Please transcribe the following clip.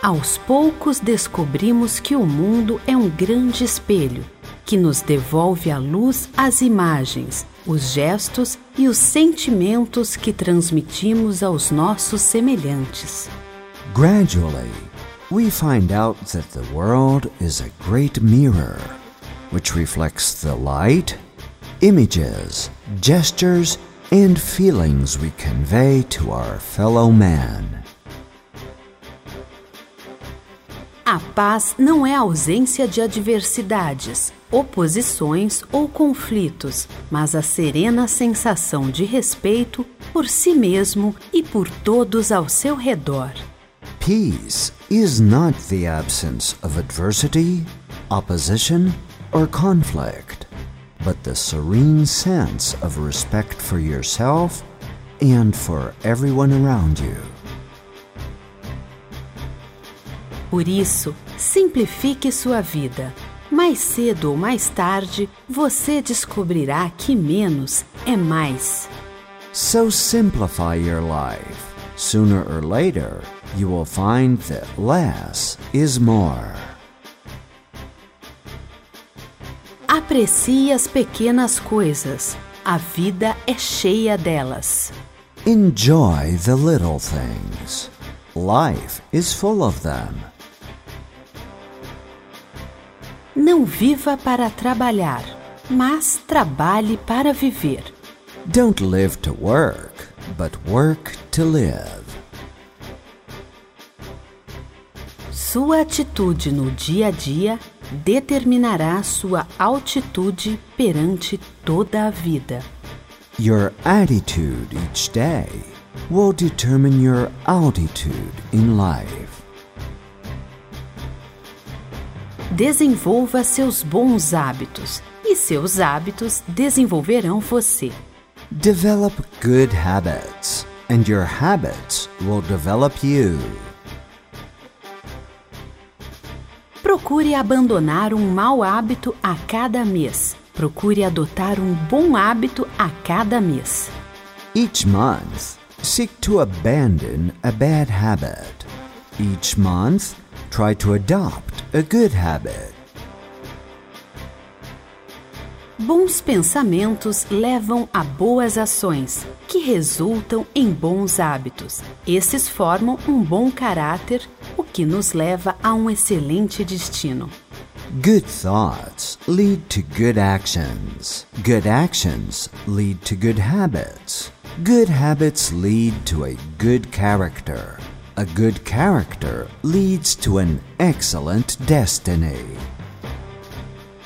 Aos poucos descobrimos que o mundo é um grande espelho que nos devolve à luz as imagens, os gestos e os sentimentos que transmitimos aos nossos semelhantes. Gradually, we find out that the world is a great mirror, which reflects the light, images, gestures, and feelings we convey to our fellow man. A paz não é ausência de adversidades, oposições ou conflitos, mas a serena sensação de respeito por si mesmo e por todos ao seu redor. Peace is not the absence of adversity, opposition, or conflict, but the serene sense of respect for yourself and for everyone around you. Por isso, simplifique sua vida. Mais cedo ou mais tarde, você descobrirá que menos é mais. So simplify your life. Sooner or later, you will find that less is more. Aprecie as pequenas coisas. A vida é cheia delas. Enjoy the little things. Life is full of them. Não viva para trabalhar, mas trabalhe para viver. Don't live to work, but work to live. Sua atitude no dia a dia determinará sua altitude perante toda a vida. Your attitude each day will determine your altitude in life. Desenvolva seus bons hábitos e seus hábitos desenvolverão você. Develop good habits, and your habits will develop you. Procure abandonar um mau hábito a cada mês. Procure adotar um bom hábito a cada mês. Each month, seek to abandon a bad habit. Each month, try to adopt a good habit. Bons pensamentos levam a boas ações, que resultam em bons hábitos. Esses formam um bom caráter, o que nos leva a um excelente destino. Good thoughts lead to good actions. Good actions lead to good habits. Good habits lead to a good character. A good character leads to an excellent destiny.